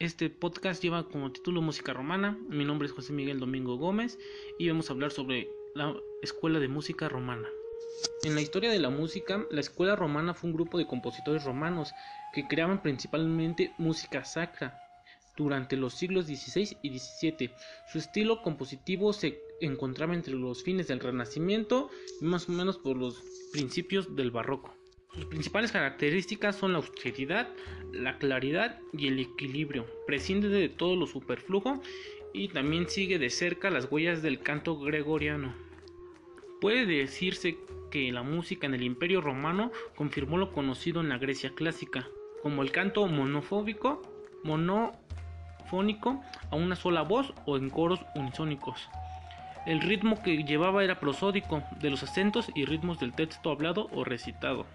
Este podcast lleva como título Música Romana. Mi nombre es José Miguel Domingo Gómez y vamos a hablar sobre la Escuela de Música Romana. En la historia de la música, la Escuela Romana fue un grupo de compositores romanos que creaban principalmente música sacra durante los siglos XVI y XVII. Su estilo compositivo se encontraba entre los fines del Renacimiento y más o menos por los principios del Barroco. Sus principales características son la austeridad, la claridad y el equilibrio. Prescinde de todo lo superflujo y también sigue de cerca las huellas del canto gregoriano. Puede decirse que la música en el Imperio Romano confirmó lo conocido en la Grecia clásica, como el canto monofóbico, monofónico a una sola voz o en coros unisónicos. El ritmo que llevaba era prosódico, de los acentos y ritmos del texto hablado o recitado.